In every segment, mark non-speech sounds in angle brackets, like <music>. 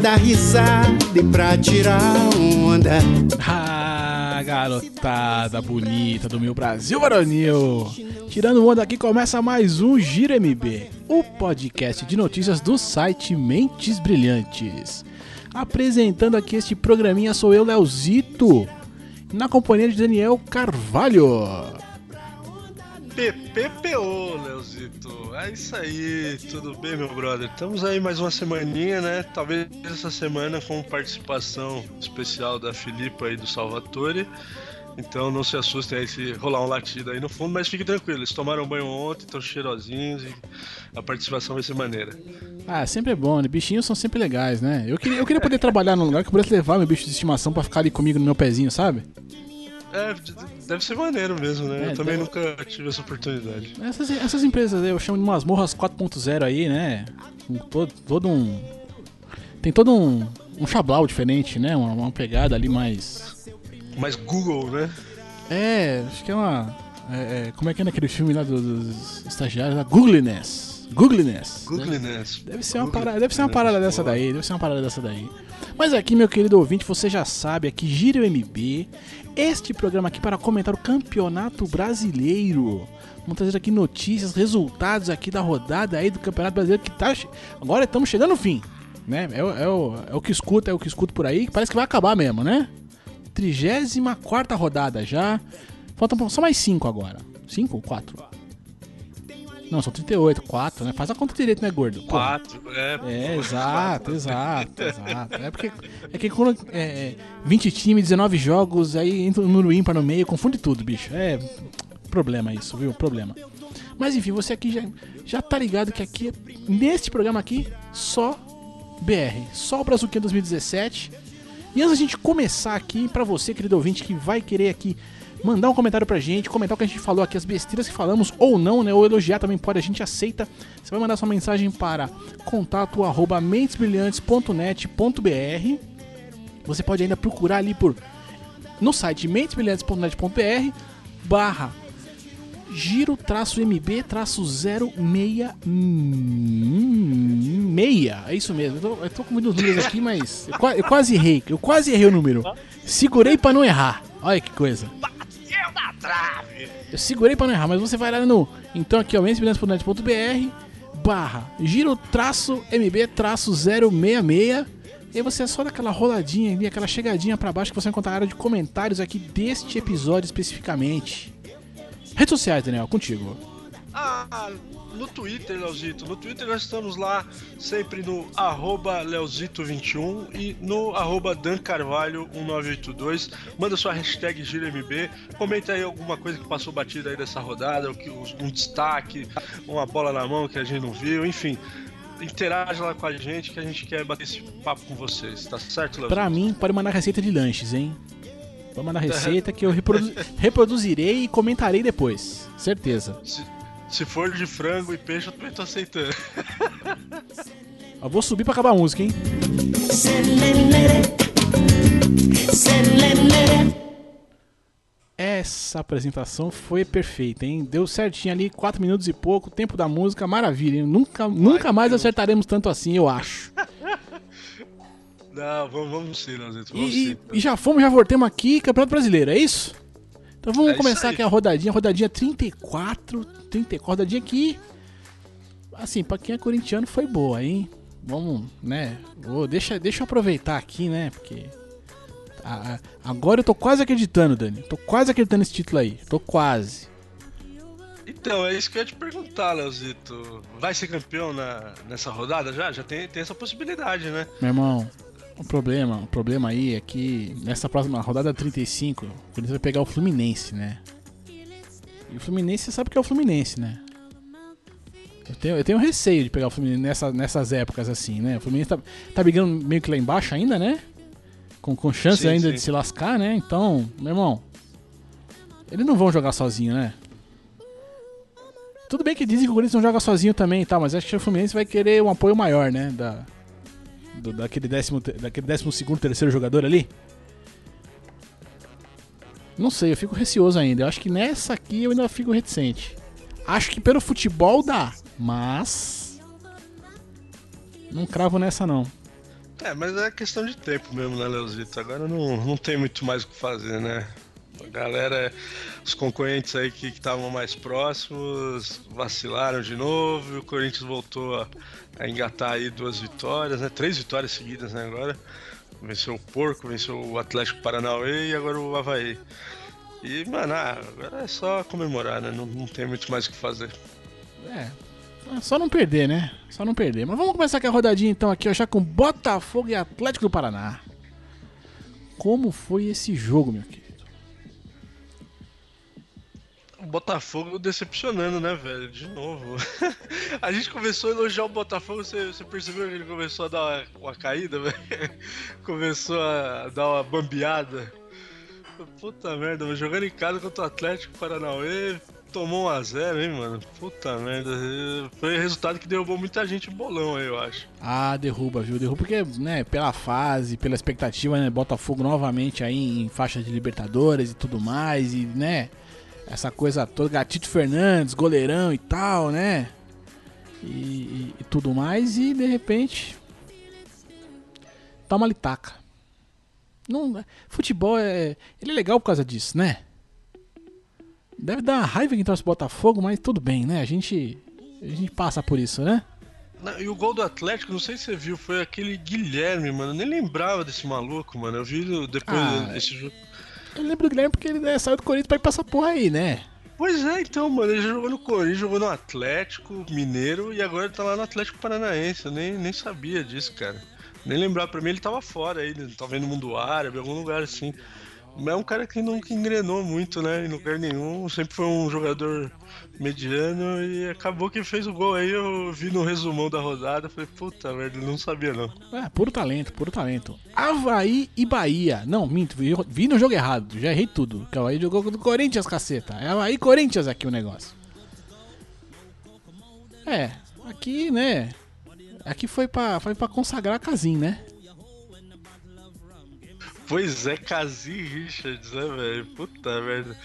dar risada e pra tirar onda. Ah, garotada bonita do meu Brasil varonil. Tirando onda aqui começa mais um Giro MB, o podcast de notícias do site Mentes Brilhantes. Apresentando aqui este programinha sou eu, Leozito, na companhia de Daniel Carvalho. PPPO, Leozito. É isso aí, tudo bem, meu brother? Estamos aí mais uma semaninha, né? Talvez essa semana com participação especial da Filipa aí do Salvatore. Então não se assustem aí se rolar um latido aí no fundo, mas fiquem tranquilos, eles tomaram banho ontem, estão cheirosinhos e a participação vai ser maneira. Ah, sempre é bom, né? Bichinhos são sempre legais, né? Eu queria, eu queria poder trabalhar num lugar que eu pudesse levar meu bicho de estimação pra ficar ali comigo no meu pezinho, sabe? É, deve ser maneiro mesmo, né? É, eu também deve- nunca tive essa oportunidade. Essas, essas empresas eu chamo de masmorras 4.0 aí, né? Com todo, todo um. Tem todo um, um chablau diferente, né? Uma, uma pegada ali mais. Mas Google, né? É, acho que é uma. é, é, como é que é naquele filme lá do- dos estagiários? A Googliness. Googliness. Googliness. Deve ser uma parada, deve ser uma parada dessa daí, deve ser uma parada dessa daí. Mas aqui, meu querido ouvinte, você já sabe, aqui Gira o MB, este programa aqui para comentar o Campeonato Brasileiro. Vamos trazer aqui notícias, resultados aqui da rodada aí do Campeonato Brasileiro que tá. Agora estamos chegando no fim, né? É, o- é o, é o que escuta, é o que escuto por aí, parece que vai acabar mesmo, né? 34 rodada já. Faltam só mais 5 agora. 5 ou 4? Não, são 38, 4, né? Faz a conta direito, né, gordo? Pô. Quatro, é. É, exato, exato, exato. É porque é que quando é, é, 20 times, 19 jogos, aí entra o número ímpar no meio, confunde tudo, bicho. É problema isso, viu? Problema. Mas enfim, você aqui já, já tá ligado que aqui, neste programa aqui, só BR, só o Brazuquinha 2017. E antes da gente começar aqui, pra você, querido ouvinte, que vai querer aqui mandar um comentário pra gente, comentar o que a gente falou aqui, as besteiras que falamos ou não, né? Ou elogiar também pode, a gente aceita. Você vai mandar sua mensagem para contato arroba. Você pode ainda procurar ali por no site mentesbrilhantes.net.br barra giro traço mb traço 06 meia é isso mesmo eu tô, eu tô com muitos números aqui mas eu, eu quase errei eu quase errei o número segurei pra não errar olha que coisa eu segurei pra não errar mas você vai lá no então aqui ó mentesbrilhantes.net.br barra giro traço mb traço 066 e você é só daquela roladinha ali, aquela chegadinha pra baixo que você vai encontrar a área de comentários aqui deste episódio especificamente. Redes sociais, Daniel, contigo. Ah, no Twitter, Leozito. No Twitter nós estamos lá sempre no arroba Leozito21 e no arroba dancarvalho1982. Manda sua hashtag GiroMB. Comenta aí alguma coisa que passou batida aí dessa rodada, um destaque, uma bola na mão que a gente não viu, enfim. Interage lá com a gente que a gente quer bater esse papo com vocês, tá certo, Leozito? Pra mim, pode mandar receita de lanches, hein? Pode mandar <laughs> receita que eu reprodu- <laughs> reproduzirei e comentarei depois. Certeza. Se, se for de frango e peixe, eu também tô aceitando. Eu vou subir pra acabar a música, hein? Essa apresentação foi perfeita, hein? Deu certinho ali, 4 minutos e pouco, tempo da música, maravilha, hein? Nunca, nunca mais acertaremos tanto assim, eu acho. Não, vamos, vamos sim, Leozito. E, Vamos e- sim. e já fomos, já voltemos aqui, Campeonato Brasileiro, é isso? Então vamos É começar aqui a rodadinha, rodadinha 34, 34, rodadinha aqui. Assim, pra quem é corintiano foi boa, hein? Vamos, né? Vou, deixa, deixa eu aproveitar aqui, né? Porque. a- a- agora eu tô quase acreditando, Dani. Tô quase acreditando nesse título aí. Tô quase. Então, é isso que eu ia te perguntar, Leozito. Vai ser campeão na, nessa rodada já? Já tem, tem essa possibilidade, né? Meu irmão, o problema, o problema aí é que nessa próxima rodada 35, o Corinthians vai pegar o Fluminense, né? E o Fluminense, você sabe que é o Fluminense, né? Eu tenho, eu tenho receio de pegar o Fluminense nessa, nessas épocas assim, né? O Fluminense tá, tá brigando meio que lá embaixo ainda, né? Com, com chance Sim, ainda sim. de se lascar, né? Então, meu irmão, eles não vão jogar sozinho, né? Tudo bem que dizem que o Corinthians não joga sozinho também e tal, mas acho que o Fluminense vai querer um apoio maior, né? Da, do- daquele, décimo, daquele décimo segundo, terceiro jogador ali. Não sei, eu fico receoso ainda. Eu acho que nessa aqui eu ainda fico reticente. Acho que pelo futebol dá, mas. Não cravo nessa não. É, mas é questão de tempo mesmo, né, Leozito? Agora não, não tem muito mais o que fazer, né? A galera, os concorrentes aí que estavam mais próximos vacilaram de novo e o Corinthians voltou a, a, engatar aí duas vitórias, né? Três vitórias seguidas, né, agora. Venceu o Porco, venceu o Atlético Paranauê e agora o Havaí. E, mano, ah, agora é só comemorar, né? Não, não tem muito mais o que fazer. É, só não perder, né? Só não perder. Mas vamos começar aqui a rodadinha então aqui, ó, já com Botafogo e Atlético do Paraná. Como foi esse jogo, meu querido? O Botafogo decepcionando, né, velho? De novo. <laughs> a gente começou a elogiar o Botafogo, você, você percebeu que ele começou a dar uma, uma caída, velho? <laughs> começou a dar uma bambeada. Puta merda, jogando em casa contra o Atlético Paranauê, tomou 1x0, hein, mano? Puta merda. Foi resultado que derrubou muita gente bolão aí, eu acho. Ah, derruba, viu? Derruba porque, né, pela fase, pela expectativa, né? Botafogo novamente aí em faixa de Libertadores e tudo mais, e, né? Essa coisa toda, Gatito Fernandes, goleirão e tal, né? E, e, e tudo mais, e de repente. Toma ali taca. Não, futebol é. Ele é legal por causa disso, né? Deve dar uma raiva quem torce Botafogo, mas tudo bem, né? A gente, a gente passa por isso, né? e o gol do Atlético, não sei se você viu, foi aquele Guilherme, mano. Eu nem lembrava desse maluco, mano. Eu vi depois ah, desse jogo. Eu lembro do Guilherme porque ele né, saiu do Corinthians pra ir pra essa porra aí, né? Pois é, então, mano, ele jogou no Corinthians, jogou no Atlético Mineiro e agora tá lá no Atlético Paranaense. Eu nem, nem sabia disso, cara. Nem lembrar, pra mim ele tava fora aí, talvez no mundo árabe, algum lugar assim. Mas é um cara que nunca engrenou muito, né? Em lugar nenhum. Sempre foi um jogador mediano e acabou que fez o gol aí. Eu vi no resumão da rodada. Falei, puta merda, não sabia não. É, puro talento, puro talento. Havaí e Bahia. Não, minto, vi, vi no jogo errado. Já errei tudo. O Havaí jogou com o Corinthians, caceta. É Havaí e Corinthians aqui o negócio. É, aqui, né? Aqui foi pra, foi pra consagrar a casinha, né? Pois é, Kazi Richards, né, velho? Puta merda.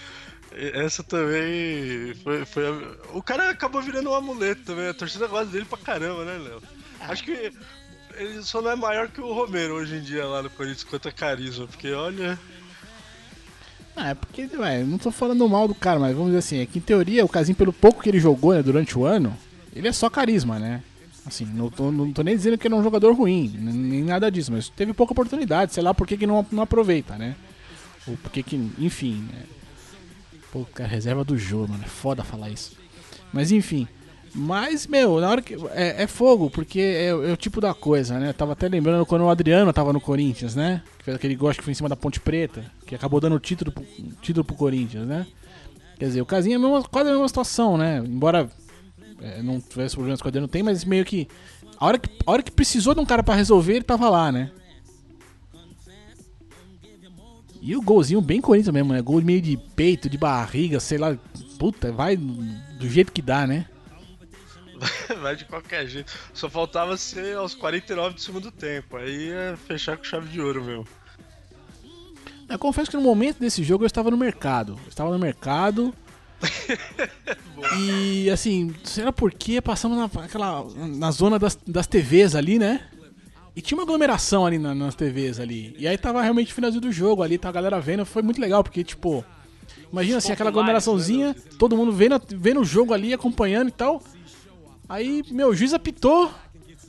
Essa também foi, foi a... O cara acabou virando um amuleto também. A torcida gosta dele pra caramba, né, Léo? Ah. Acho que ele só não é maior que o Romero hoje em dia lá no Corinthians quanto a carisma, porque olha. Ah, é porque, ué, não tô falando mal do cara, mas vamos dizer assim, é que em teoria o Casim, pelo pouco que ele jogou né, durante o ano, ele é só carisma, né? Assim, não tô, não tô nem dizendo que ele é um jogador ruim, nem nada disso, mas teve pouca oportunidade, sei lá por que, que não, não aproveita, né? Ou por que que, enfim, né? Pô, reserva do jogo, mano, é foda falar isso. Mas enfim, mas, meu, na hora que. É, é fogo, porque é, é, o tipo da coisa, né? Eu tava até lembrando quando o Adriano tava no Corinthians, né? Que fez aquele gosto que foi em cima da Ponte Preta, que acabou dando o título, título pro Corinthians, né? Quer dizer, o Casinha é mesma, quase a mesma situação, né? Embora é, não tivesse problemas com a não tem, mas meio que a hora que, a hora que precisou de um cara para resolver, ele tava lá, né? E o golzinho bem Corinthians mesmo, né? Gol meio de peito, de barriga, sei lá. Puta, vai do jeito que dá, né? <laughs> vai de qualquer jeito. Só faltava ser aos 49 do segundo tempo. Aí é fechar com chave de ouro mesmo. Eu confesso que no momento desse jogo eu estava no mercado. Eu estava no mercado <laughs> e assim, será por que passamos naquela, na zona das, das TVs ali, né? E tinha uma aglomeração ali na, nas TVs ali. E aí tava realmente finalzinho do jogo ali, tá a galera vendo. Foi muito legal, porque, tipo, imagina assim, aquela aglomeraçãozinha, todo mundo vendo, vendo o jogo ali, acompanhando e tal. Aí, meu, o juiz apitou.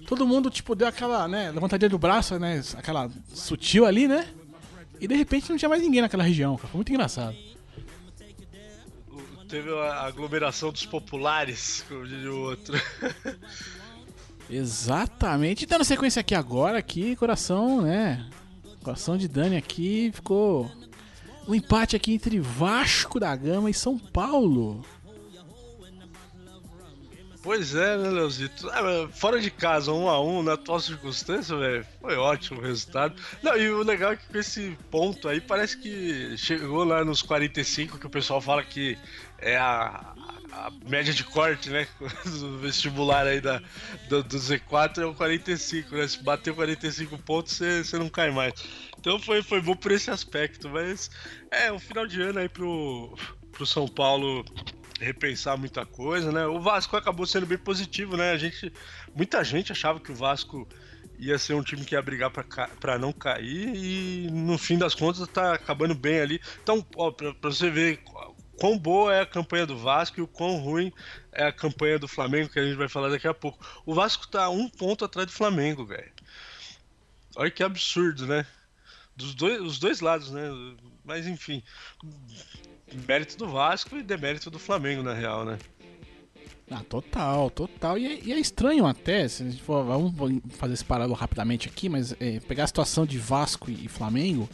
Todo mundo, tipo, deu aquela, né, levantadinha do braço, né, aquela sutil ali, né? E de repente não tinha mais ninguém naquela região, cara. Foi muito engraçado. Teve a aglomeração dos populares, como diria o outro. Exatamente. Dando sequência aqui agora, aqui, coração, né? Coração de Dani aqui ficou um empate aqui entre Vasco da Gama e São Paulo. Pois é, né, Leozito? É, fora de casa, um a um, na atual circunstância, velho, foi ótimo o resultado. Não, e o legal é que com esse ponto aí, parece que chegou lá nos 45, que o pessoal fala que é a, a média de corte, né? <laughs> Do vestibular aí da, do, do Z4 é o 45, né? Se bater 45 pontos, você não cai mais. Então foi, foi bom por esse aspecto, mas é um final de ano aí pro, pro São Paulo repensar muita coisa, né? O Vasco acabou sendo bem positivo, né? A gente, muita gente achava que o Vasco ia ser um time que ia brigar para não cair e no fim das contas tá acabando bem ali. Então, pra você ver quão boa é a campanha do Vasco e o quão ruim é a campanha do Flamengo, que a gente vai falar daqui a pouco. O Vasco tá um ponto atrás do Flamengo, velho. Olha que absurdo, né? Dos dois, os dois lados, né? Mas enfim, mérito do Vasco e demérito do Flamengo, na real, né? Ah, total, total. E é, e é, estranho até, se a gente for, vamos fazer esse paralelo rapidamente aqui, mas é, pegar a situação de Vasco e Flamengo,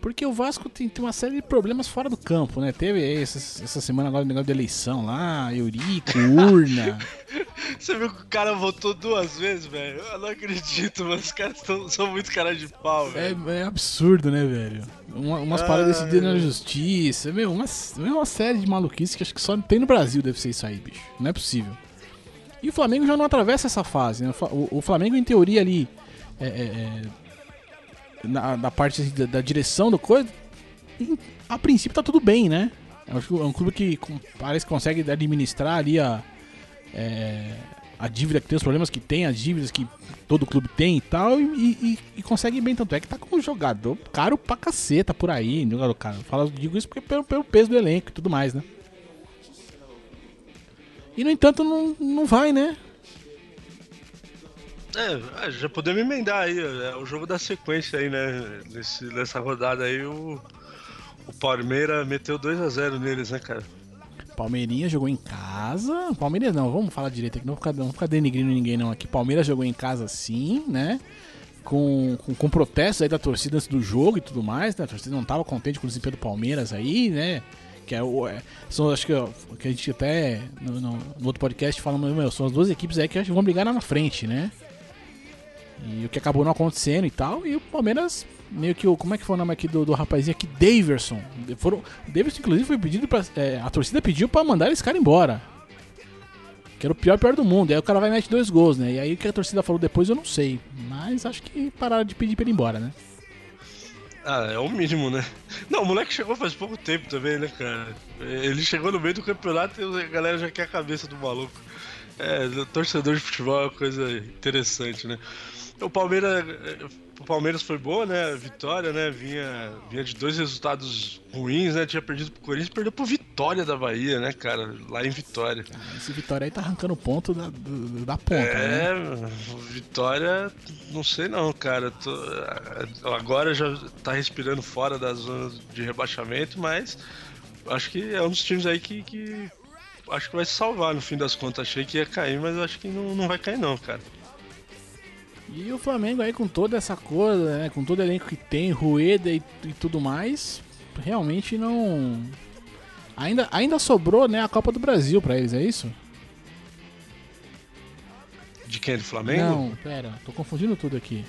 porque o Vasco tem, tem uma série de problemas fora do campo, né? Teve essa, essa semana agora o negócio de eleição lá, Eurico, urna. <laughs> Você viu que o cara votou duas vezes, velho? Eu não acredito, mas os caras tão, são muito cara de pau, velho. É, é absurdo, né, velho? Uma, umas ah, paradas decididas na justiça, meu, uma, uma série de maluquices que acho que só tem no Brasil deve ser isso aí, bicho. Não é possível. E o Flamengo já não atravessa essa fase, né? O, o Flamengo, em teoria, ali. É, é, é na, na parte da, da, direção do coisa, a princípio tá tudo bem, né? É um clube que parece que consegue administrar ali a, é, a dívida que tem, os problemas que tem, as dívidas que todo clube tem e tal, e, e, e consegue bem. Tanto é que tá com um jogador caro pra caceta por aí, jogador cara. Falo, digo isso porque pelo, pelo peso do elenco e tudo mais, né? E no entanto não, não vai, né? É, é, já podemos emendar aí, é o jogo da sequência aí, né? Nesse, nessa rodada aí, o, o Palmeiras meteu 2x0 neles, né, cara? Palmeirinha jogou em casa. Palmeiras não, vamos falar direito aqui, não vamos ficar, não ficar denigrindo ninguém não aqui. Palmeiras jogou em casa sim, né? Com, com, com protestos aí da torcida antes do jogo e tudo mais, né? A torcida não tava contente com o desempenho do Palmeiras aí, né? Que é o. É, são, acho que, que a gente até no, no, no outro podcast fala, meu, são as duas equipes aí que vão brigar lá na frente, né? E o que acabou não acontecendo e tal. E o Palmeiras, meio que o. Como é que foi o nome aqui do, do rapazinho aqui? Daverson. Foram, o Daverson, inclusive, foi pedido pra. É, a torcida pediu pra mandar esse cara embora. Que era o pior pior do mundo. Aí o cara vai e mete dois gols, né? E aí o que a torcida falou depois eu não sei. Mas acho que pararam de pedir pra ele ir embora, né? Ah, é o mínimo, né? Não, o moleque chegou faz pouco tempo também, né, cara? Ele chegou no meio do campeonato e a galera já quer a cabeça do maluco. É, torcedor de futebol é uma coisa interessante, né? O Palmeiras, o Palmeiras foi boa, né? Vitória, né? Vinha, vinha de dois resultados ruins, né? Tinha perdido pro Corinthians, perdeu pro Vitória da Bahia, né, cara? Lá em Vitória. esse Vitória aí tá arrancando ponto da, da ponta, é, né? Vitória, não sei não, cara. Tô, agora já tá respirando fora da zona de rebaixamento, mas acho que é um dos times aí que, que acho que vai se salvar no fim das contas. Achei que ia cair, mas acho que não, não vai cair não, cara. E o Flamengo aí com toda essa coisa, né, com todo o elenco que tem, Rueda e, e, tudo mais, realmente não ainda ainda sobrou, né, a Copa do Brasil para eles, é isso? De quem? Do Flamengo? Não, pera, tô confundindo tudo aqui.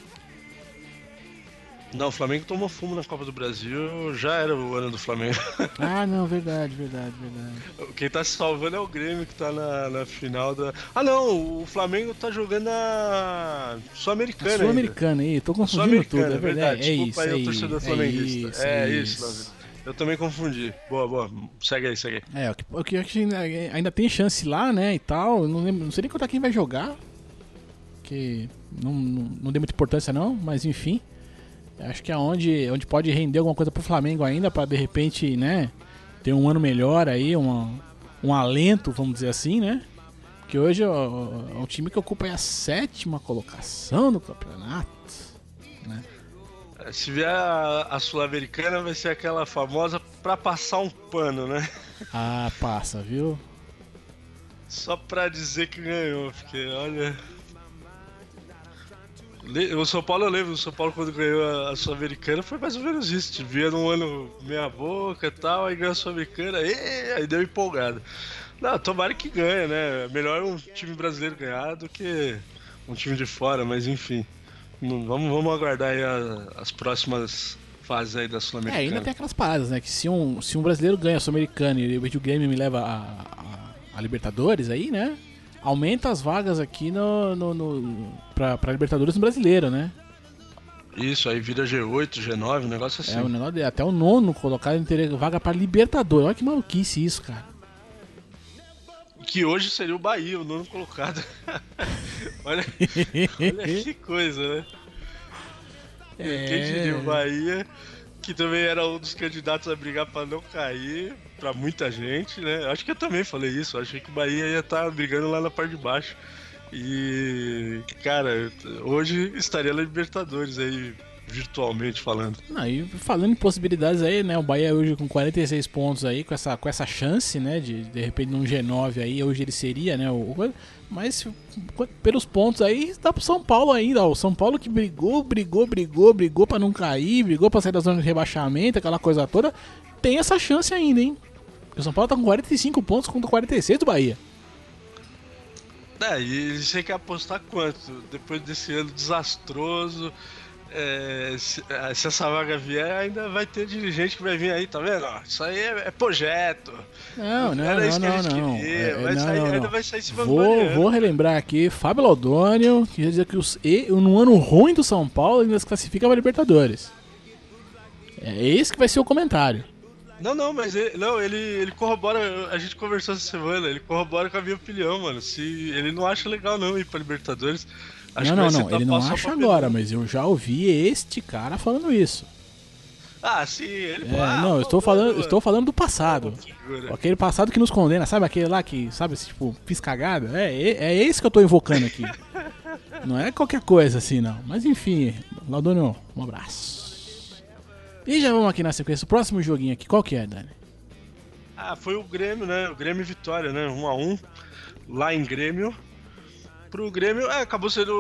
Não, o Flamengo tomou fumo na Copa do Brasil, já era o ano do Flamengo. <laughs> Ah, não, verdade, verdade, verdade. Quem tá se salvando é o Grêmio, que tá na, na final da. Ah, não, o Flamengo tá jogando a Sul-Americana. Sul-Americana aí, tô confundindo tudo, é verdade. É isso, aí, é, torcedor é flamenguista. É, é isso, isso. Eu também confundi. Boa, boa. Segue aí, segue aí. É, o que, o que ainda, ainda tem chance lá, né, e tal. Não, lembro, não sei nem contar quem vai jogar. Que não, não, não deu muita importância, não, mas enfim. Acho que é onde, onde pode render alguma coisa pro Flamengo ainda, para de repente, né, ter um ano melhor aí, um, um alento, vamos dizer assim, né? Porque hoje é um time que ocupa a sétima colocação no campeonato, né? É, se vier a, a Sul-Americana, vai ser aquela famosa pra passar um pano, né? Ah, passa, viu? Só pra dizer que ganhou, porque olha. O São Paulo eu lembro, o São Paulo quando ganhou a Sul-Americana foi mais ou menos isso. Via num ano meia boca e tal, aí ganhou a Sul-Americana, aí deu empolgado. Não, tomara que ganhe, né? Melhor um time brasileiro ganhar do que um time de fora, mas enfim. Vamos, vamos aguardar aí a, as próximas fases aí da Sul-Americana. É, ainda tem aquelas paradas, né? Que se um, se um brasileiro ganha a Sul-Americana e o Grêmio me leva a, a, a Libertadores aí, né? Aumenta as vagas aqui no, no, no pra, pra Libertadores no brasileiro, né? Isso, aí vira G8, G9, um negócio assim. É, o negócio de, até o nono colocado teria vaga pra Libertadores. Olha que maluquice isso, cara. Que hoje seria o Bahia, o nono colocado. <laughs> olha, olha <laughs> que coisa, né? É... Quem diria o Bahia, que também era um dos candidatos a brigar pra não cair, pra muita gente, né? Acho que eu também falei isso, achei que o Bahia ia estar tá brigando lá na parte de baixo. E, cara, hoje estaria na Libertadores aí, virtualmente falando. Não, e falando em possibilidades aí, né? O Bahia hoje com 46 pontos aí, com essa, com essa chance, né? De de repente num G9 aí, hoje ele seria, né? O, mas pelos pontos aí, dá pro São Paulo ainda. Ó, o São Paulo que brigou, brigou, brigou, brigou para não cair, brigou pra sair da zona de rebaixamento, aquela coisa toda. Tem essa chance ainda, hein? Porque o São Paulo tá com 45 pontos contra 46 do Bahia. É, e você quer apostar quanto? Depois desse ano desastroso, é, se, é, se, essa vaga vier, ainda vai ter dirigente que vai vir aí, tá vendo? Isso aí é, é projeto. Não, não, não, não, não. É, vai não, sair, não, Ainda vai sair se vou, vou relembrar aqui, Fábio Laudônio, que dizer que os, e, no ano ruim do São Paulo ainda se classifica para Libertadores. É esse que vai ser o comentário. Não, não, mas ele, não, ele, ele corrobora. A gente conversou essa semana, ele corrobora com a minha opinião, mano. Se ele não acha legal não ir pra Libertadores. Acho não, não, não. Ele não acha agora, mas eu já ouvi este cara falando isso. Ah, sim, ele é, ah, Não, eu estou falando, estou falando do passado. Aquele passado que nos condena, sabe? Aquele lá que, sabe, tipo, fiz cagada. É, é, é esse que eu estou invocando aqui. <laughs> não é qualquer coisa assim, não. Mas enfim, Laudônio, um abraço. E já vamos aqui na sequência. O próximo joguinho aqui, qual que é, Dani? Ah, foi o Grêmio, né? O Grêmio Vitória, né? 1 a 1 lá em Grêmio. Pro Grêmio, é, acabou sendo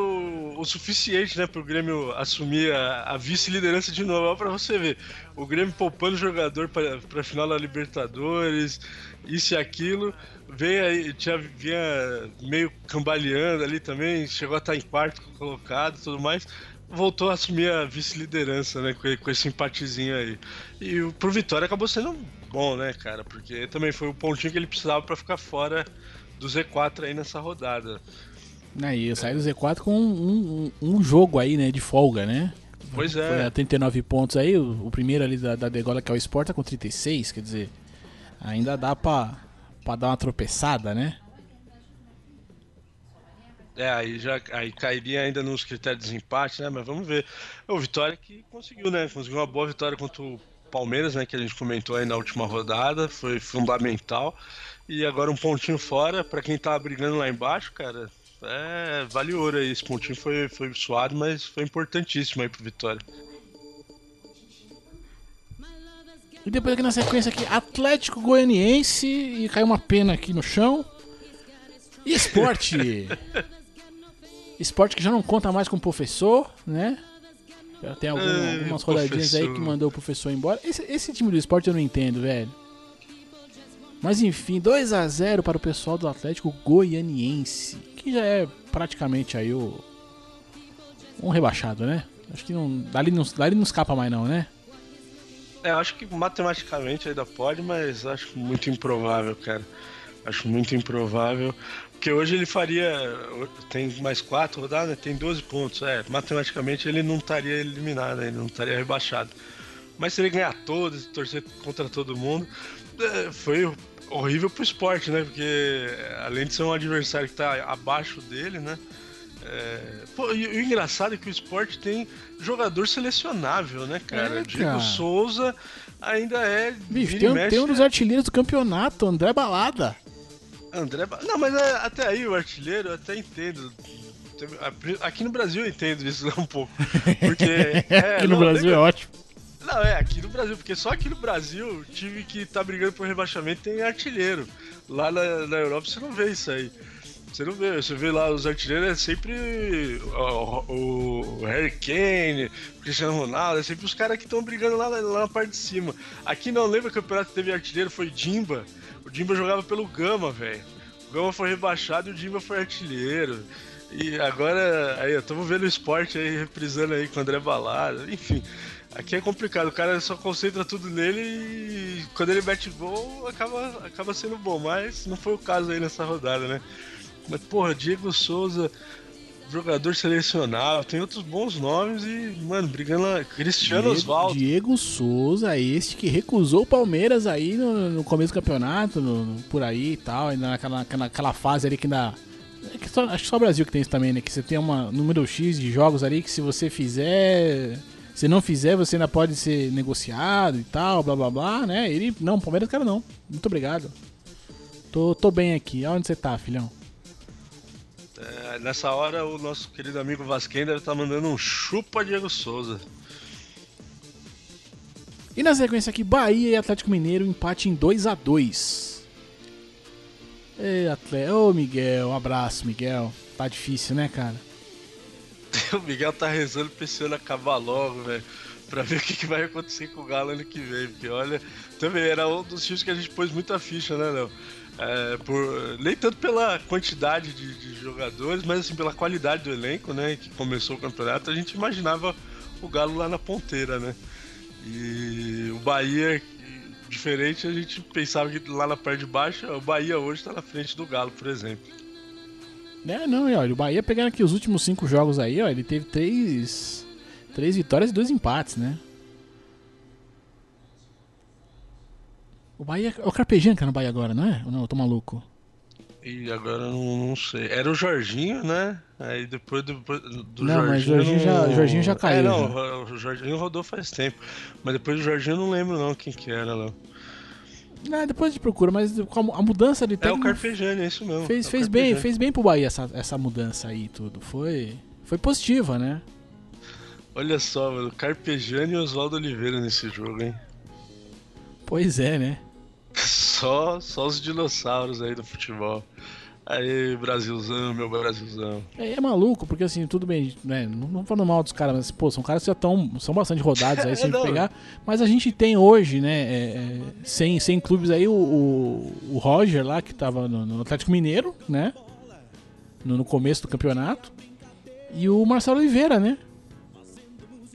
o, suficiente, né? Pro Grêmio assumir a, a vice-liderança de novo. Pra você ver. O Grêmio poupando jogador pra, pra final da Libertadores, isso e aquilo. Veio aí, tinha, vinha meio cambaleando ali também, chegou a estar em quarto colocado tudo mais voltou a assumir a vice-liderança, né? Com, com esse empatezinho aí. E pro Vitória acabou sendo bom, né, cara? Porque também foi o pontinho que ele precisava para ficar fora do Z4 aí nessa rodada. Aí, eu saí do Z4 com um, um, um, jogo aí, né, de folga, né? Pois é. Foi a 39 pontos aí, o, o primeiro ali da, da Degola, que é o Sport, tá com 36, quer dizer, ainda dá pra, pra dar uma tropeçada, né? É, aí já aí cairia ainda nos critérios de desempate, né? Mas vamos ver. O Vitória que conseguiu, né? Conseguiu uma boa vitória contra o Palmeiras, né? Que a gente comentou aí na última rodada, foi fundamental. E agora um pontinho fora, para quem tá brigando lá embaixo, cara, é, vale ouro aí. Esse pontinho foi, foi suado, mas foi importantíssimo aí pro Vitória. E depois aqui na sequência aqui, Atlético Goianiense e caiu uma pena aqui no chão. Esporte! <laughs> Esporte que já não conta mais com o professor, né? Já tem algum, Ei, algumas rodadinhas aí que mandou o professor embora. Esse, esse time do esporte eu não entendo, velho. Mas enfim, 2 a 0 para o pessoal do Atlético Goianiense, que já é praticamente aí o um rebaixado, né? Acho que não dali não, dali não escapa mais não, né? É, acho que matematicamente ainda pode, mas acho muito improvável, cara. Acho muito improvável. Porque hoje ele faria. Tem mais quatro rodadas, tem 12 pontos. É, matematicamente ele não estaria eliminado, ele não estaria rebaixado. Mas se ele ganhar todos, torcer contra todo mundo, é, foi horrível pro esporte, né? Porque além de ser um adversário que tá abaixo dele, né? É... Pô, e, o engraçado é que o esporte tem jogador selecionável, né, cara? É, Diego Souza ainda é. Bicho, tem, mexe, tem um dos artilheiros do campeonato, André Balada. André. Não, mas é, até aí o artilheiro eu até entendo. Aqui no Brasil eu entendo isso um pouco. Porque. <laughs> É, aqui no não, Brasil é ótimo. Não, é, aqui no Brasil, porque só aqui no Brasil o time que tá brigando por rebaixamento tem artilheiro. Lá na, na Europa você não vê isso aí. Você não vê, você vê lá os artilheiros é sempre o, o, Harry Kane, o Cristiano Ronaldo, é sempre os caras que estão brigando lá, lá na parte de cima. Aqui não lembra que o campeonato teve artilheiro, foi Dimba. O Dimba jogava pelo Gama, velho. O Gama foi rebaixado e o Dimba foi artilheiro. E agora, aí, estamos vendo o esporte aí, reprisando aí com o André Balada, enfim. Aqui é complicado, o cara só concentra tudo nele e quando ele mete gol acaba, acaba sendo bom, mas não foi o caso aí nessa rodada, né? Mas, porra, Diego Souza jogador selecionável, tem outros bons nomes e, mano, brigando lá. Cristiano Diego, Osvaldo. Diego Souza, este que recusou o Palmeiras aí no, no começo do campeonato, no- no- por aí e tal, ainda naquela, naquela, fase ali que ainda. é que só- acho que só o Brasil que tem isso também, né? Que você tem um número X de jogos ali que se você fizer. Se não fizer, você ainda pode ser negociado e tal, blá blá blá, né? Ele. Não, Palmeiras, cara, não. Muito obrigado. Tô, tô bem aqui. Aonde você tá, filhão? Nessa hora, o nosso querido amigo Vasquem deve estar mandando um chupa Diego Souza. E na sequência aqui, Bahia e Atlético Mineiro, empate em 2 a 2 Ei, Atlético. Ô, Miguel, um abraço, Miguel. Tá difícil, né, cara? <laughs> O Miguel tá rezando pra esse ano acabar logo, velho. Pra ver o que, que vai acontecer com o Galo ano que vem. Porque olha, também era um dos times que a gente pôs muita ficha, né, Léo? É, por, nem tanto pela quantidade de, de jogadores, mas assim pela qualidade do elenco, né? Que começou o campeonato, a gente imaginava o Galo lá na ponteira, né? E o Bahia, diferente, a gente pensava que lá na parte de baixo, o Bahia hoje tá na frente do Galo, por exemplo. É, não, e olha, o Bahia pegando aqui os últimos cinco jogos aí, ó, ele teve três, três vitórias e dois empates, né? O Bahia. É o Carpegiani que tá no Bahia agora, não é? Ou não? Eu tô maluco. E agora eu não, não sei. Era o Jorginho, né? Aí depois do, do Não, mas Jorginho não- já- Jorginho já caiu, É, não, já. o Jorginho rodou faz tempo. Mas depois do Jorginho eu não lembro não quem que era lá. É, depois a gente procura, mas a mu- a mudança de É o técnico Carpegiani, é isso mesmo. fez, é o fez bem, fez bem pro Bahia essa, essa mudança aí tudo. Foi, foi positiva, né? Olha só, mano, Carpegiani e Oswaldo Oliveira nesse jogo, hein? Pois é, né? Só, só os dinossauros aí do futebol. Aí, Brasilzão, meu Brasilzão. É, é maluco, porque assim, tudo bem, né? Não, não falando mal dos caras, mas, pô, são caras que já estão. São bastante rodados aí, <laughs> se a gente pegar. Mas a gente tem hoje, né? é, é, sem, sem clubes aí, o, o, o Roger lá, que tava no, no Atlético Mineiro, né? No, no começo do campeonato. E o Marcelo Oliveira, né?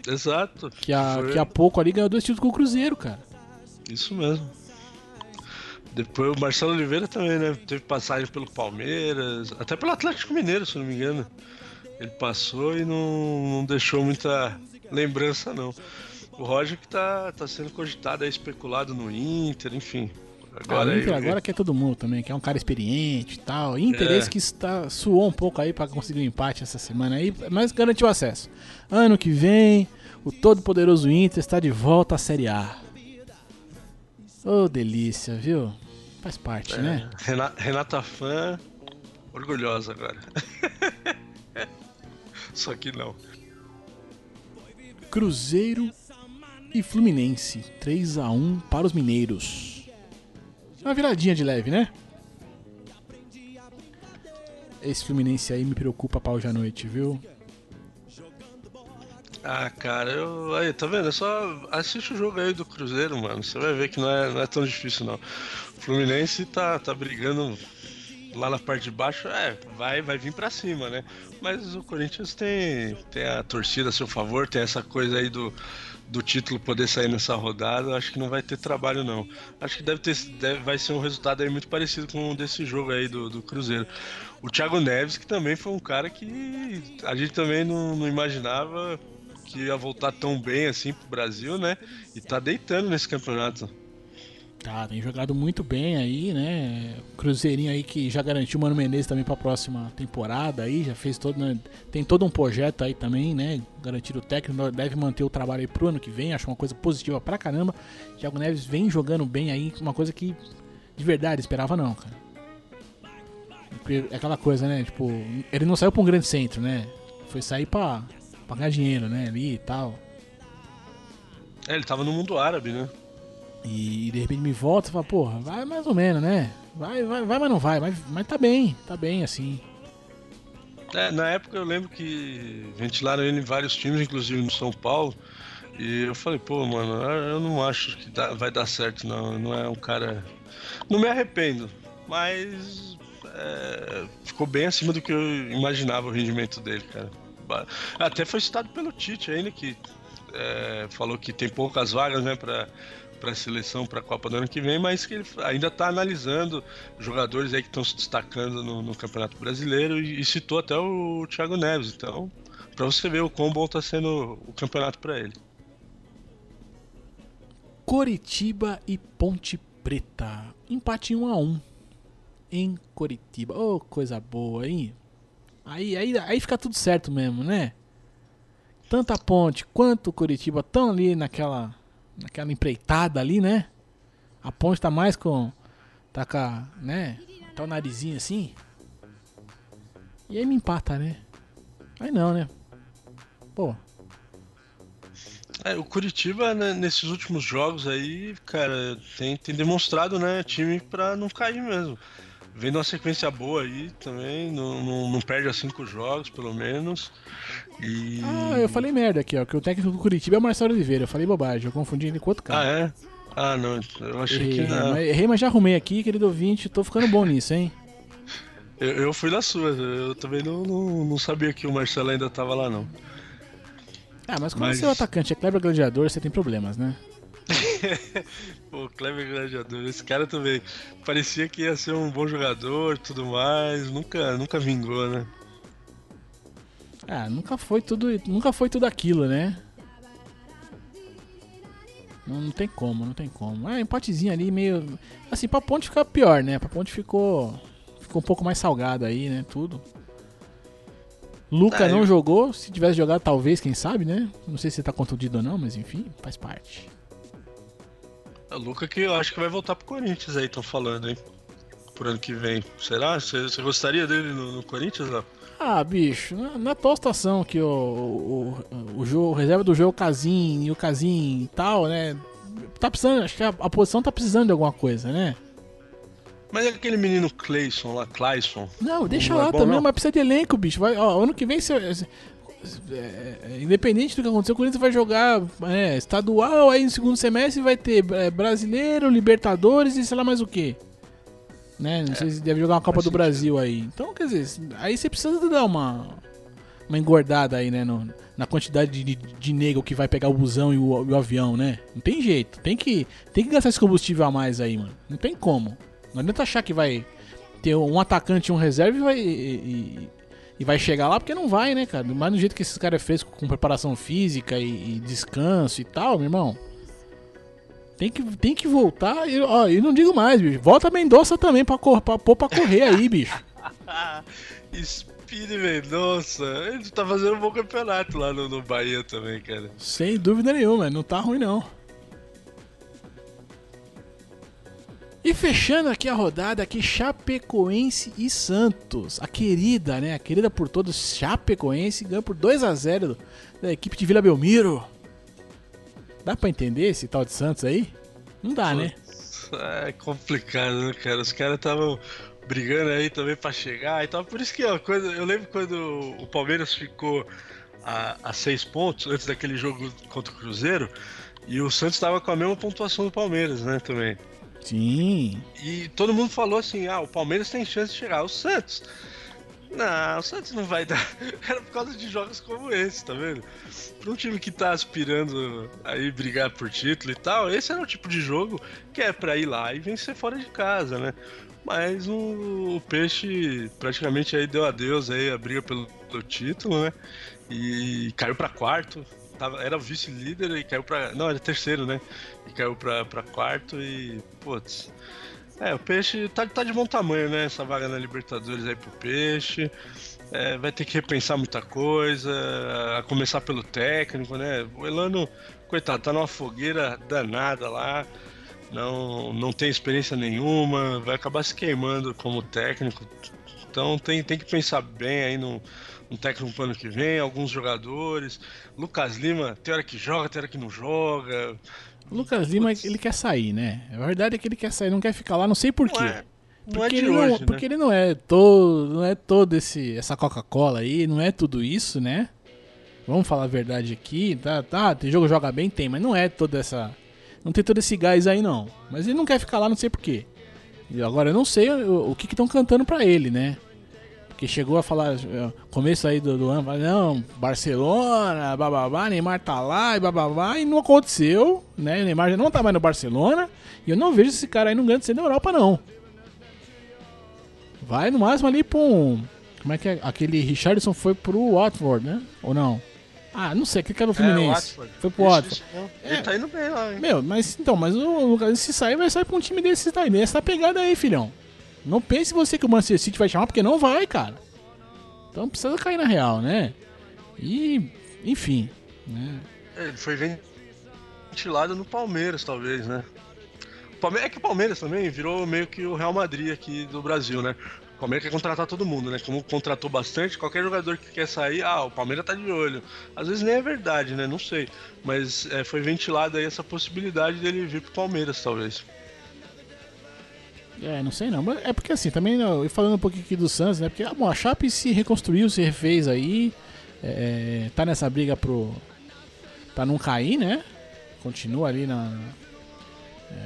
Exato. Que, a, Foi- que há pouco ali ganhou dois títulos com o Cruzeiro, cara. Isso mesmo. Depois o Marcelo Oliveira também, né? Teve passagem pelo Palmeiras, até pelo Atlético Mineiro, se não me engano. Ele passou e não, não deixou muita lembrança, não. O Roger que tá, tá sendo cogitado aí, especulado no Inter, enfim. Agora, o Inter aí- agora quer todo mundo também, que é um cara experiente e tal. Inter É. esse que está, suou um pouco aí pra conseguir um empate essa semana aí, mas garantiu acesso. Ano que vem, o todo poderoso Inter está de volta à Série A. Ô, delícia, viu? Faz parte, É, né? Rena- Renata Fã, orgulhosa agora. <laughs> Só que não. Cruzeiro e Fluminense, 3 a 1 para os mineiros. Uma viradinha de leve, né? Esse Fluminense aí me preocupa pra hoje à noite, viu? Ah, cara, eu. Aí, tá vendo? É só assiste o jogo aí do Cruzeiro, mano. Você vai ver que não é, não é tão difícil, não. Fluminense tá, tá brigando lá na parte de baixo, é, vai, vai vir pra cima, né? Mas o Corinthians tem, tem a torcida a seu favor, tem essa coisa aí do, do título poder sair nessa rodada. Acho que não vai ter trabalho, não. Acho que deve ter, deve, vai ser um resultado aí muito parecido com o desse jogo aí do, do Cruzeiro. O Thiago Neves, que também foi um cara que a gente também não, não imaginava que ia voltar tão bem assim pro Brasil, né? E tá deitando nesse campeonato. Tá, tem jogado muito bem aí, né? Cruzeirinho aí que já garantiu o Mano Menezes também pra próxima temporada aí, já fez todo, né? tem todo um projeto aí também, né? Garantir o técnico, deve manter o trabalho aí pro ano que vem, acho uma coisa positiva pra caramba. Thiago Neves vem jogando bem aí, uma coisa que de verdade esperava não, cara. É aquela coisa, né? Tipo, ele não saiu pra um grande centro, né? Foi sair pra ganhar dinheiro, né? Ali e tal. É, ele tava no mundo árabe, né? E de repente me volta e fala, porra, vai mais ou menos, né? Vai, vai, vai, mas não vai, mas, mas tá bem, tá bem assim. É, na época eu lembro que ventilaram ele em vários times, inclusive no São Paulo. E eu falei, pô, mano, eu não acho que dá- vai dar certo, não. Não é um cara. Não me arrependo, mas é, ficou bem acima do que eu imaginava o rendimento dele, cara. Até foi citado pelo Tite ainda, que é, falou que tem poucas vagas, né, pra, para a seleção para a Copa do ano que vem, mas que ele ainda está analisando jogadores aí que estão se destacando no, no Campeonato Brasileiro e, e, citou até o Thiago Neves. Então, para você ver o quão bom está sendo o campeonato para ele. Coritiba e Ponte Preta. Empate 1 a 1 em Coritiba. Oh, coisa boa, hein? Aí, aí, aí fica tudo certo mesmo, né? Tanto a Ponte quanto o Coritiba estão ali naquela, naquela empreitada ali, né? A Ponte tá mais com. Tá com né? Tá o narizinho assim. E aí me empata, né? Aí não, né? Pô, é, o Curitiba, né, nesses últimos jogos aí, cara, tem, tem demonstrado, né, time pra não cair mesmo. Vendo uma sequência boa aí também, não, não, não, perde a cinco jogos, pelo menos. E... Ah, eu falei merda aqui, ó, que o técnico do Curitiba é o Marcelo Oliveira. Eu falei bobagem, eu confundi ele com outro cara. Ah, é? Ah, não, eu achei errei, que não. Errei, mas já arrumei aqui, querido ouvinte, tô ficando bom nisso, hein? Eu, eu fui na sua, eu também não, não, não sabia que o Marcelo ainda tava lá, não. Ah, mas quando mas... você é o atacante é Kleber Gladiador, você tem problemas, né? Pô, Kleber Gladiador, esse cara também parecia que ia ser um bom jogador tudo mais, nunca, nunca vingou, né? Ah, nunca foi tudo, nunca foi tudo aquilo, né? Não, não tem como, não tem como. Ah, empatezinho ali meio. Assim, pra ponte ficar pior, né? Pra ponte ficou. Ficou um pouco mais salgado aí, né? Tudo. Luca ah, não eu... jogou, se tivesse jogado, talvez, quem sabe, né? Não sei se tá contundido ou não, mas enfim, faz parte. O é, Luca que eu acho que vai voltar pro Corinthians aí, estão falando, hein? Por ano que vem. Será? Você gostaria dele no, no Corinthians, Léo? Ah, bicho, na, na tua situação que o, o, o, o, jogo, o reserva do jogo, o Casim e o Casim e tal, né? Tá precisando, acho que a, a posição tá precisando de alguma coisa, né? Mas aquele menino Clayson lá, Clayson. Não, deixa não é lá é bom, também, não? mas precisa de elenco, bicho. Vai, ó, ano que vem, você, é, é, independente do que acontecer, o Corinthians vai jogar é, estadual, aí no segundo semestre vai ter é, brasileiro, Libertadores e sei lá mais o que. Né? Não sei se deve jogar uma Copa do Brasil aí. Então, quer dizer, aí você precisa dar uma, uma engordada aí, né? No, na quantidade de, de nego que vai pegar o busão e o, o, avião, né? Não tem jeito. Tem que, tem que gastar esse combustível a mais aí, mano. Não tem como. Não adianta achar que vai ter um atacante e um reserva e vai, e, e, vai chegar lá, porque não vai, né, cara? Mas do jeito que esses caras fez com preparação física e, e, descanso e tal, meu irmão. Tem que, tem que voltar. E, ó, e não digo mais, bicho. Volta Mendonça também pra, cor, pra pôr pra correr aí, bicho. <laughs> Speed Mendonça. Ele tá fazendo um bom campeonato lá no, no Bahia também, cara. Sem dúvida nenhuma, não tá ruim não. E fechando aqui a rodada aqui, Chapecoense e Santos. A querida, né? A querida por todos, Chapecoense ganhou por 2 a 0 da equipe de Vila Belmiro. Dá pra entender esse tal de Santos aí? Não dá, né? É complicado, né, cara? Os caras estavam brigando aí também pra chegar e tal. Por isso que, ó, quando, eu lembro quando o Palmeiras ficou a, a seis pontos antes daquele jogo contra o Cruzeiro e o Santos estava com a mesma pontuação do Palmeiras, né, também. Sim. E todo mundo falou assim: ah, o Palmeiras tem chance de chegar. O Santos. Não, o Santos não vai dar. <laughs> Era por causa de jogos como esse, tá vendo? Para um time que tá aspirando aí brigar por título e tal, esse era o tipo de jogo que é para ir lá e vencer fora de casa, né? Mas o, o Peixe praticamente aí deu adeus aí a briga pelo, pelo título, né? E caiu para quarto, tava, era vice-líder e caiu pra. Não, era terceiro, né? Caiu pra, pra quarto e. Putz. É, o Peixe tá, tá de bom tamanho, né? Essa vaga na Libertadores aí pro Peixe. É, vai ter que repensar muita coisa, a começar pelo técnico, né? O Elano, coitado, tá numa fogueira danada lá, não, não tem experiência nenhuma, vai acabar se queimando como técnico. Então tem, tem que pensar bem aí no, um técnico pro ano que vem, alguns jogadores. Lucas Lima, tem hora que joga, tem hora que não joga. O Lucas Lima, ele quer sair, né? A verdade é que ele quer sair, não quer ficar lá, não sei porquê. Não é, não porque, é ele hoje, não, né? porque ele não é todo, não é todo esse, essa Coca-Cola aí, não é tudo isso, né? Vamos falar a verdade aqui, tá, tá, tem jogo joga bem, tem, mas não é toda essa, não tem todo esse gás aí não. Mas ele não quer ficar lá, não sei porquê. E agora eu não sei o, o que estão cantando para ele, né? Porque chegou a falar, eh, começo aí do, do ano, não, Barcelona, bababá, Neymar tá lá e bababá, e não aconteceu, né? O Neymar já não tá mais no Barcelona, e eu não vejo esse cara aí no grande ser na Europa, não. Vai no máximo ali pra um. Como é que é? Aquele Richardson foi pro Watford, né? Ou não? Ah, não sei, aquele do É, o Fluminense. Watford. foi pro Watford. não. É. Ele tá indo bem lá, hein? Meu, mas então, mas o Lucas, se sair, vai sair pra um time desse daí. Nessa pegada aí, filhão. Não pense você que o Manchester City vai chamar, porque não vai, cara. Então precisa cair na real, né? E, enfim, né? Ele foi ventilado no Palmeiras, talvez, né? É que o Palmeiras também virou meio que o Real Madrid aqui do Brasil, né? O Palmeiras quer contratar todo mundo, né? Como contratou bastante, qualquer jogador que quer sair, ah, o Palmeiras tá de olho. Às vezes nem é verdade, né? Não sei. Mas é, foi ventilada aí essa possibilidade dele vir pro Palmeiras, talvez. É, não sei não. Mas é porque assim, também, não, e falando um pouquinho aqui do Santos, né? Porque ah, bom, a Chape se reconstruiu, se refez aí. é, tá nessa briga pro. pra não cair, né? Continua ali na. é,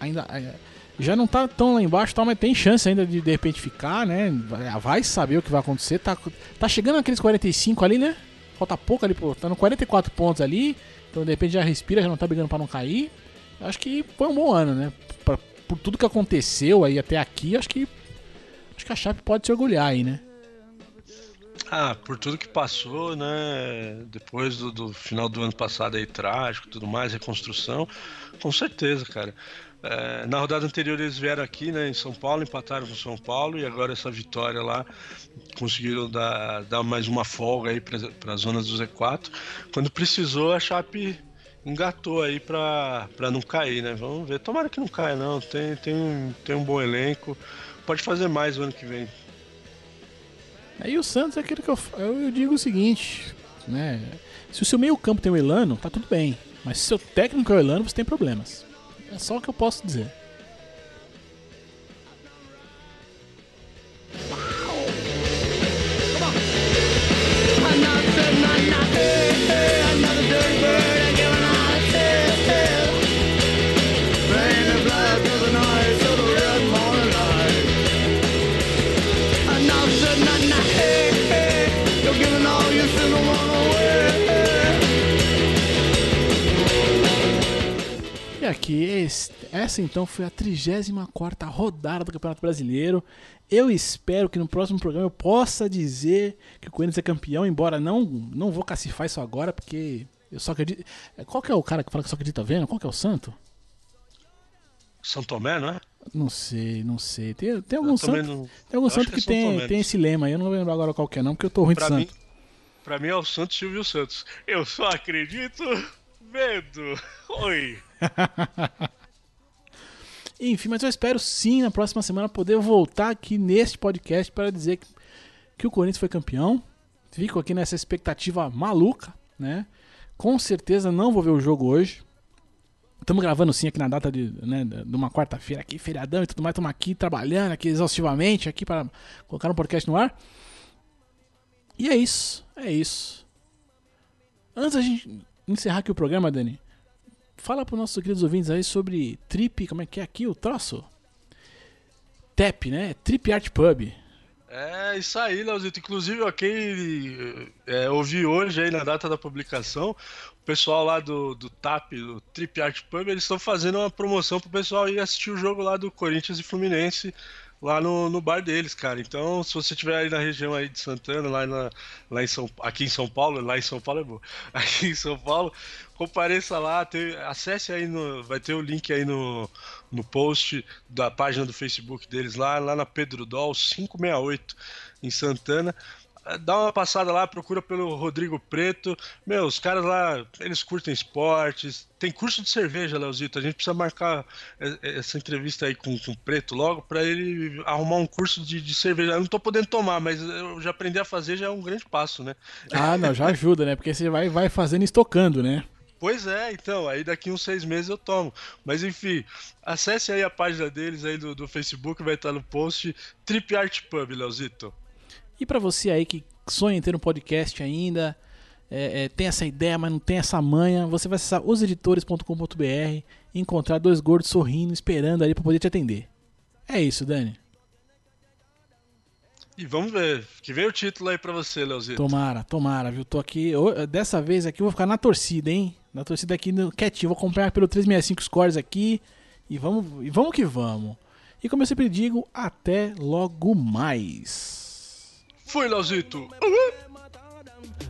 ainda. é, já não tá tão lá embaixo, tal, mas tem chance ainda de de repente ficar, né? Vai, vai saber o que vai acontecer. Tá, tá chegando aqueles 45 ali, né? Falta pouco ali, pô. Tá no 44 pontos ali. Então de repente já respira, já não tá brigando pra não cair. Acho que foi um bom ano, né? Por tudo que aconteceu aí até aqui, acho que. Acho que a Chape pode se orgulhar aí, né? Ah, por tudo que passou, né? Depois do, do final do ano passado aí, trágico, tudo mais, reconstrução, com certeza, cara. É, na rodada anterior eles vieram aqui, né, em São Paulo, empataram com São Paulo e agora essa vitória lá conseguiram dar, dar mais uma folga aí para a zona do Z4. Quando precisou, a Chape engatou aí pra, pra não cair, né? Vamos ver. Tomara que não caia, não. Tem, tem, um, tem um bom elenco. Pode fazer mais o ano que vem. Aí o Santos é aquilo que eu, eu, digo o seguinte, né? Se o seu meio campo tem o Elano, tá tudo bem. Mas se o seu técnico é o Elano, você tem problemas. É só o que eu posso dizer. Essa então foi a 34 rodada do Campeonato Brasileiro. Eu espero que no próximo programa eu possa dizer que o Corinthians é campeão, embora não, não vou cacifar isso agora, porque eu só acredito. Qual que é o cara que fala que só acredita vendo? Qual que é o santo? São Tomé, não é? Não sei, não sei. Tem, tem algum santo, não- tem algum santo que que, é São tem, Tomé. tem esse lema aí, eu não vou lembrar agora qual que é não, porque eu tô ruim de Pra santo. mim, pra mim é o Santos Silvio Santos. Eu só acredito vendo. <laughs> Oi. <laughs> Enfim, mas eu espero sim na próxima semana poder voltar aqui neste podcast para dizer que, que o Corinthians foi campeão. Fico aqui nessa expectativa maluca, né? Com certeza não vou ver o jogo hoje. Estamos gravando sim aqui na data de, né, de uma quarta-feira aqui, feriadão e tudo mais. Estamos aqui trabalhando aqui exaustivamente aqui para colocar um podcast no ar. E é isso, é isso. Antes da gente encerrar aqui o programa, Dani, fala para os nossos queridos ouvintes aí sobre Trip, como é que é aqui o troço? TAP, né? Trip Art Pub. É isso aí, Leozito. Inclusive, ó, quem é, ouvi hoje aí na data da publicação, o pessoal lá do, do TAP, do Trip Art Pub, eles estão fazendo uma promoção pro pessoal ir assistir o jogo lá do Corinthians e Fluminense lá no, no bar deles, cara. Então, se você estiver aí na região aí de Santana, lá, na, lá em São aqui em São Paulo, lá em São Paulo é bom. <laughs> Aqui em São Paulo, compareça lá, tem- acesse aí no. Vai ter o link aí no, no post da página do Facebook deles lá, lá na Pedro Dol 568 em Santana. Dá uma passada lá, procura pelo Rodrigo Preto. Meu, os caras lá, eles curtem esportes. Tem curso de cerveja, Leozito. A gente precisa marcar eh, eh, essa entrevista aí com, com o Preto logo pra ele arrumar um curso de, de cerveja. Eu não tô podendo tomar, mas eu já aprendi a fazer, já é um grande passo, né? Ah, não, já ajuda, né? Porque você vai, vai fazendo e estocando, né? Pois é, então, aí daqui uns seis meses eu tomo. Mas enfim, acesse aí a página deles aí do, do Facebook, vai estar no post Trip Art Pub, Leozito. E pra você aí que sonha em ter um podcast ainda, é, é, tem essa ideia, mas não tem essa manha, você vai acessar oseditores.com.br e encontrar dois gordos sorrindo, esperando ali pra poder te atender. É isso, Dani. E vamos ver, que vem o título aí pra você, Leozito. Tomara, tomara, viu? Tô aqui. Dessa vez aqui eu vou ficar na torcida, hein? Na torcida aqui no quietinho. Vou acompanhar pelo 365 Scores aqui. E vamos, e vamos que vamos. E como eu sempre digo, até logo mais. Fui, Leozito. Uhum.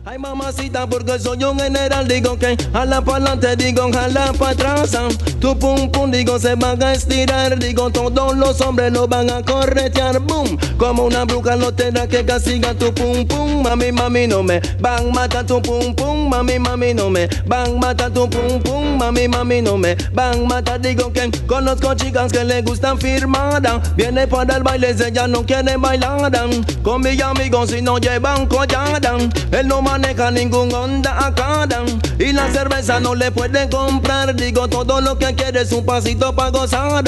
Ay mamacita porque soy un general digo que jala para adelante digo jala para atrás Tu pum pum digo se van a estirar digo todos los hombres lo van a corretear. Boom Como una bruja lo tendrá que castigar tu pum pum. Mami mami no me van mata tu pum pum. Mami mami no me van mata tu pum pum. Mami mami no me van mata digo que conozco chicas que le gustan firmada Viene para el baile ella no quiere bailar. Con mi amigo si no llevan collada Él no maneja ningún Honda Acadam Y la cerveza no le puede comprar. Digo todo lo que quiere es un pasito pa' gozar.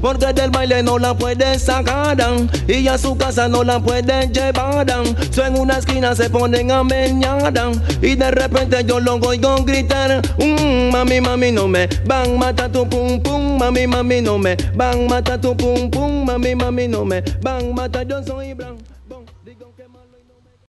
Porque del baile no la puede sacar. Y a su casa no la puede llevar. So en una esquina se ponen a meñar. Y de repente yo lo oigo gritar. Mmm, Mami, mami, no me van mata tu pum pum. Mami, mami, no me van mata tu pum pum. Mami, mami, no me van mata yo soy blanco